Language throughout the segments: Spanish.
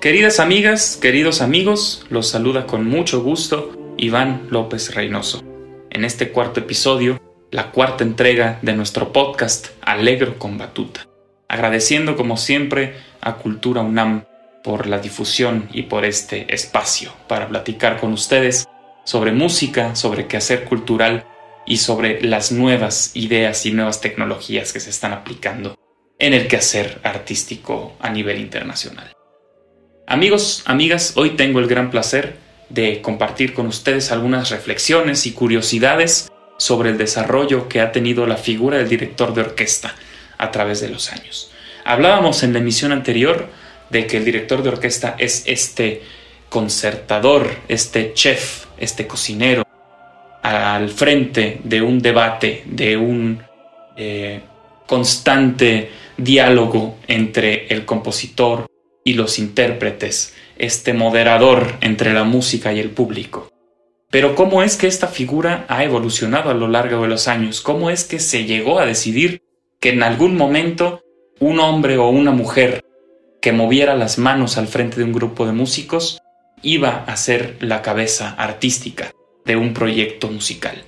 Queridas amigas, queridos amigos, los saluda con mucho gusto Iván López Reynoso. En este cuarto episodio, la cuarta entrega de nuestro podcast Alegro con Batuta. Agradeciendo como siempre a Cultura UNAM por la difusión y por este espacio para platicar con ustedes sobre música, sobre quehacer cultural y sobre las nuevas ideas y nuevas tecnologías que se están aplicando en el quehacer artístico a nivel internacional. Amigos, amigas, hoy tengo el gran placer de compartir con ustedes algunas reflexiones y curiosidades sobre el desarrollo que ha tenido la figura del director de orquesta a través de los años. Hablábamos en la emisión anterior de que el director de orquesta es este concertador, este chef, este cocinero, al frente de un debate, de un eh, constante diálogo entre el compositor, y los intérpretes, este moderador entre la música y el público. Pero ¿cómo es que esta figura ha evolucionado a lo largo de los años? ¿Cómo es que se llegó a decidir que en algún momento un hombre o una mujer que moviera las manos al frente de un grupo de músicos iba a ser la cabeza artística de un proyecto musical?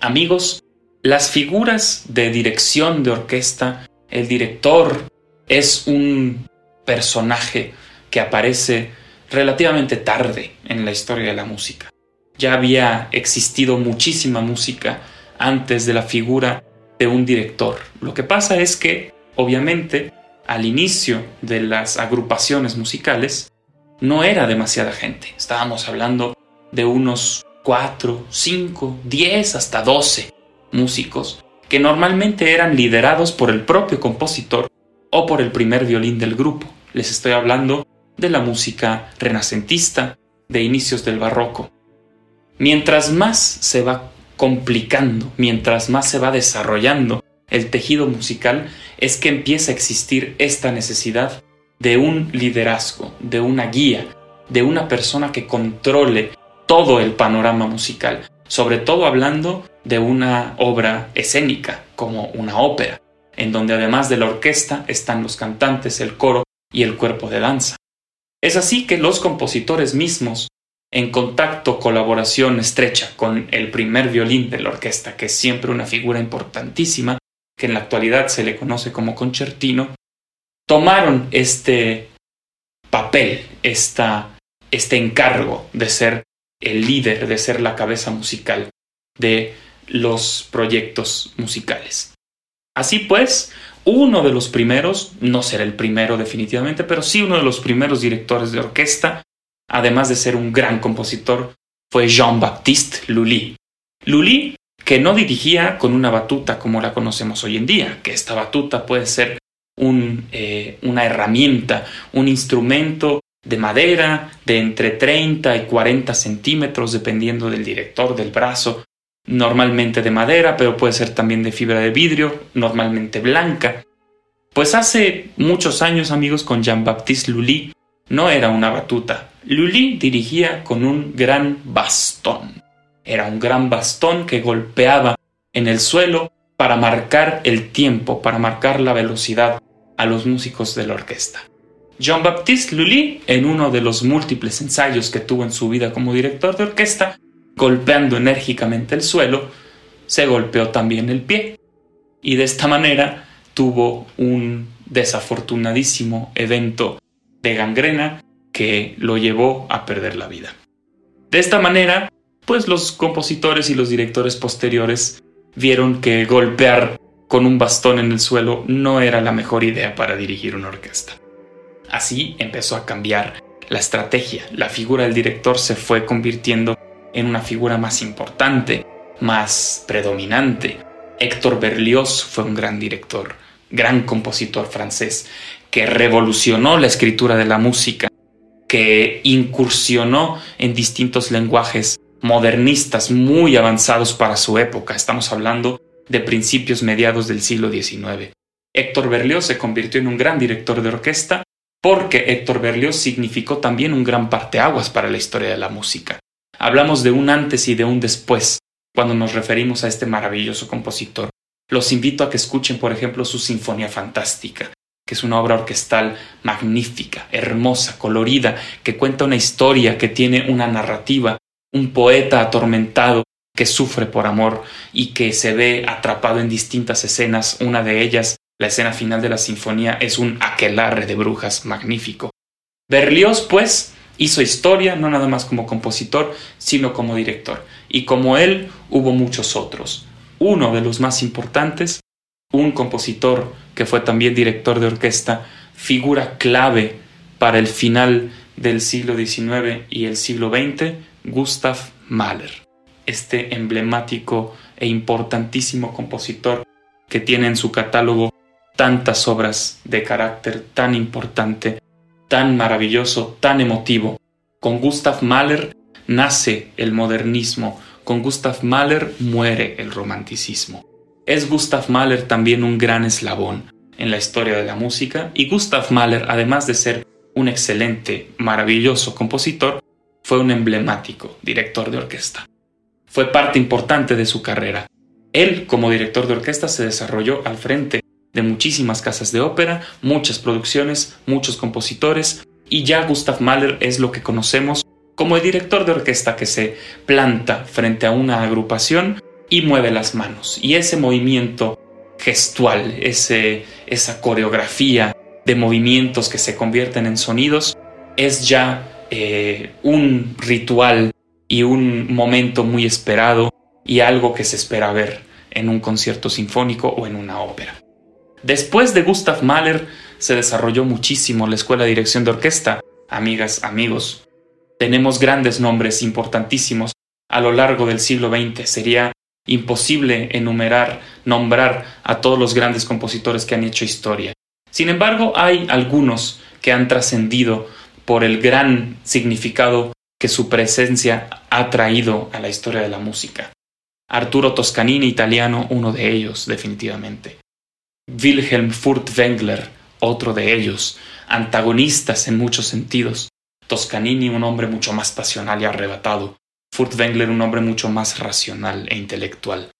Amigos, las figuras de dirección de orquesta, el director es un personaje que aparece relativamente tarde en la historia de la música. Ya había existido muchísima música antes de la figura de un director. Lo que pasa es que, obviamente, al inicio de las agrupaciones musicales, no era demasiada gente. Estábamos hablando de unos 4, 5, 10, hasta 12 músicos que normalmente eran liderados por el propio compositor o por el primer violín del grupo. Les estoy hablando de la música renacentista de inicios del barroco. Mientras más se va complicando, mientras más se va desarrollando el tejido musical, es que empieza a existir esta necesidad de un liderazgo, de una guía, de una persona que controle todo el panorama musical, sobre todo hablando de una obra escénica como una ópera, en donde además de la orquesta están los cantantes, el coro y el cuerpo de danza. Es así que los compositores mismos, en contacto, colaboración estrecha con el primer violín de la orquesta, que es siempre una figura importantísima, que en la actualidad se le conoce como concertino, tomaron este papel, esta, este encargo de ser el líder, de ser la cabeza musical de los proyectos musicales. Así pues, uno de los primeros, no será el primero definitivamente, pero sí uno de los primeros directores de orquesta, además de ser un gran compositor, fue Jean-Baptiste Lully. Lully, que no dirigía con una batuta como la conocemos hoy en día, que esta batuta puede ser eh, una herramienta, un instrumento de madera de entre 30 y 40 centímetros, dependiendo del director del brazo normalmente de madera, pero puede ser también de fibra de vidrio, normalmente blanca. Pues hace muchos años, amigos, con Jean-Baptiste Lully, no era una batuta. Lully dirigía con un gran bastón. Era un gran bastón que golpeaba en el suelo para marcar el tiempo, para marcar la velocidad a los músicos de la orquesta. Jean-Baptiste Lully, en uno de los múltiples ensayos que tuvo en su vida como director de orquesta, golpeando enérgicamente el suelo, se golpeó también el pie y de esta manera tuvo un desafortunadísimo evento de gangrena que lo llevó a perder la vida. De esta manera, pues los compositores y los directores posteriores vieron que golpear con un bastón en el suelo no era la mejor idea para dirigir una orquesta. Así empezó a cambiar la estrategia. La figura del director se fue convirtiendo en una figura más importante, más predominante. Héctor Berlioz fue un gran director, gran compositor francés, que revolucionó la escritura de la música, que incursionó en distintos lenguajes modernistas muy avanzados para su época. Estamos hablando de principios mediados del siglo XIX. Héctor Berlioz se convirtió en un gran director de orquesta porque Héctor Berlioz significó también un gran parteaguas para la historia de la música. Hablamos de un antes y de un después cuando nos referimos a este maravilloso compositor. Los invito a que escuchen, por ejemplo, su Sinfonía Fantástica, que es una obra orquestal magnífica, hermosa, colorida, que cuenta una historia, que tiene una narrativa, un poeta atormentado que sufre por amor y que se ve atrapado en distintas escenas. Una de ellas, la escena final de la sinfonía, es un aquelarre de brujas magnífico. Berlioz, pues, hizo historia no nada más como compositor, sino como director. Y como él, hubo muchos otros. Uno de los más importantes un compositor que fue también director de orquesta, figura clave para el final del siglo XIX y el siglo XX, Gustav Mahler, este emblemático e importantísimo compositor que tiene en su catálogo tantas obras de carácter tan importante, tan maravilloso, tan emotivo. Con Gustav Mahler nace el modernismo, con Gustav Mahler muere el romanticismo. Es Gustav Mahler también un gran eslabón en la historia de la música y Gustav Mahler, además de ser un excelente, maravilloso compositor, fue un emblemático director de orquesta. Fue parte importante de su carrera. Él, como director de orquesta, se desarrolló al frente de muchísimas casas de ópera, muchas producciones, muchos compositores, y ya Gustav Mahler es lo que conocemos como el director de orquesta que se planta frente a una agrupación y mueve las manos. Y ese movimiento gestual, ese, esa coreografía de movimientos que se convierten en sonidos, es ya eh, un ritual y un momento muy esperado y algo que se espera ver en un concierto sinfónico o en una ópera. Después de Gustav Mahler se desarrolló muchísimo la escuela de dirección de orquesta. Amigas, amigos, tenemos grandes nombres importantísimos a lo largo del siglo XX. Sería imposible enumerar, nombrar a todos los grandes compositores que han hecho historia. Sin embargo, hay algunos que han trascendido por el gran significado que su presencia ha traído a la historia de la música. Arturo Toscanini, italiano, uno de ellos, definitivamente. Wilhelm Furtwängler, otro de ellos, antagonistas en muchos sentidos. Toscanini, un hombre mucho más pasional y arrebatado. Furtwängler un hombre mucho más racional e intelectual.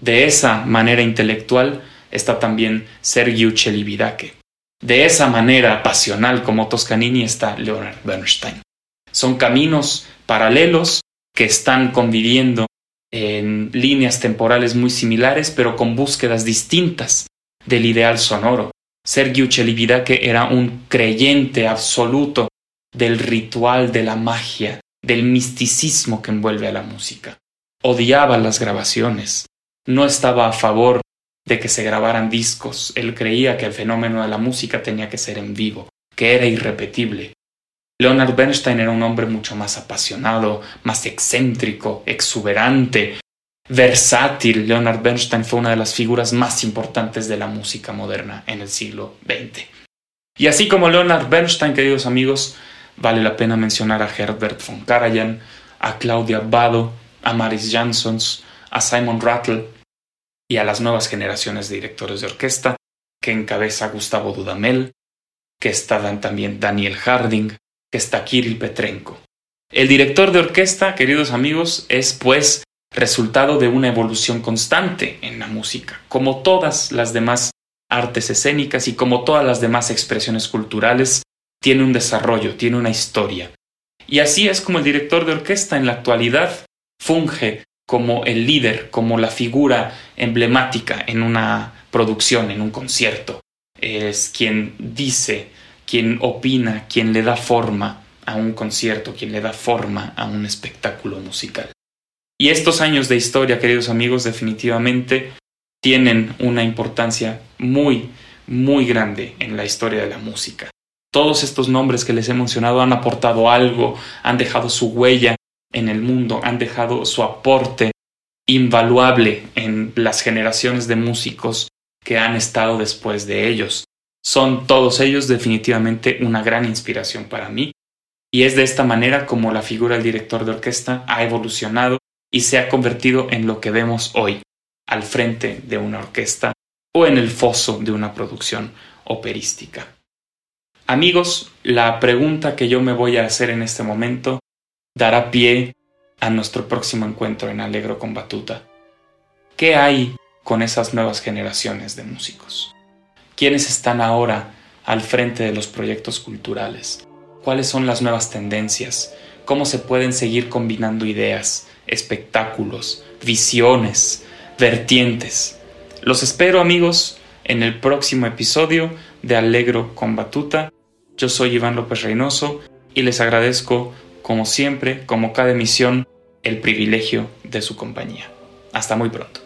De esa manera intelectual está también Sergiu Celibidache. De esa manera pasional como Toscanini está Leonard Bernstein. Son caminos paralelos que están conviviendo en líneas temporales muy similares, pero con búsquedas distintas del ideal sonoro. Sergiu Celibidache era un creyente absoluto del ritual de la magia, del misticismo que envuelve a la música. Odiaba las grabaciones. No estaba a favor de que se grabaran discos. Él creía que el fenómeno de la música tenía que ser en vivo, que era irrepetible. Leonard Bernstein era un hombre mucho más apasionado, más excéntrico, exuberante, versátil. Leonard Bernstein fue una de las figuras más importantes de la música moderna en el siglo XX. Y así como Leonard Bernstein, queridos amigos, Vale la pena mencionar a Herbert von Karajan, a Claudia Bado, a Maris Jansons, a Simon Rattle y a las nuevas generaciones de directores de orquesta que encabeza Gustavo Dudamel, que está también Daniel Harding, que está Kirill Petrenko. El director de orquesta, queridos amigos, es pues resultado de una evolución constante en la música, como todas las demás artes escénicas y como todas las demás expresiones culturales tiene un desarrollo, tiene una historia. Y así es como el director de orquesta en la actualidad funge como el líder, como la figura emblemática en una producción, en un concierto. Es quien dice, quien opina, quien le da forma a un concierto, quien le da forma a un espectáculo musical. Y estos años de historia, queridos amigos, definitivamente tienen una importancia muy, muy grande en la historia de la música Todos estos nombres que les he mencionado han aportado algo, han dejado su huella en el mundo, han dejado su aporte invaluable en las generaciones de músicos que han estado después de ellos. Son todos ellos definitivamente una gran inspiración para mí y es de esta manera como la figura del director de orquesta ha evolucionado y se ha convertido en lo que vemos hoy, al frente de una orquesta o en el foso de una producción operística. Amigos, la pregunta que yo me voy a hacer en este momento dará pie a nuestro próximo encuentro en Alegro con Batuta. ¿Qué hay con esas nuevas generaciones de músicos? ¿Quiénes están ahora al frente de los proyectos culturales? ¿Cuáles son las nuevas tendencias? ¿Cómo se pueden seguir combinando ideas, espectáculos, visiones, vertientes? Los espero amigos en el próximo episodio de Alegro con Batuta. Yo soy Iván López Reynoso y les agradezco, como siempre, como cada emisión, el privilegio de su compañía. Hasta muy pronto.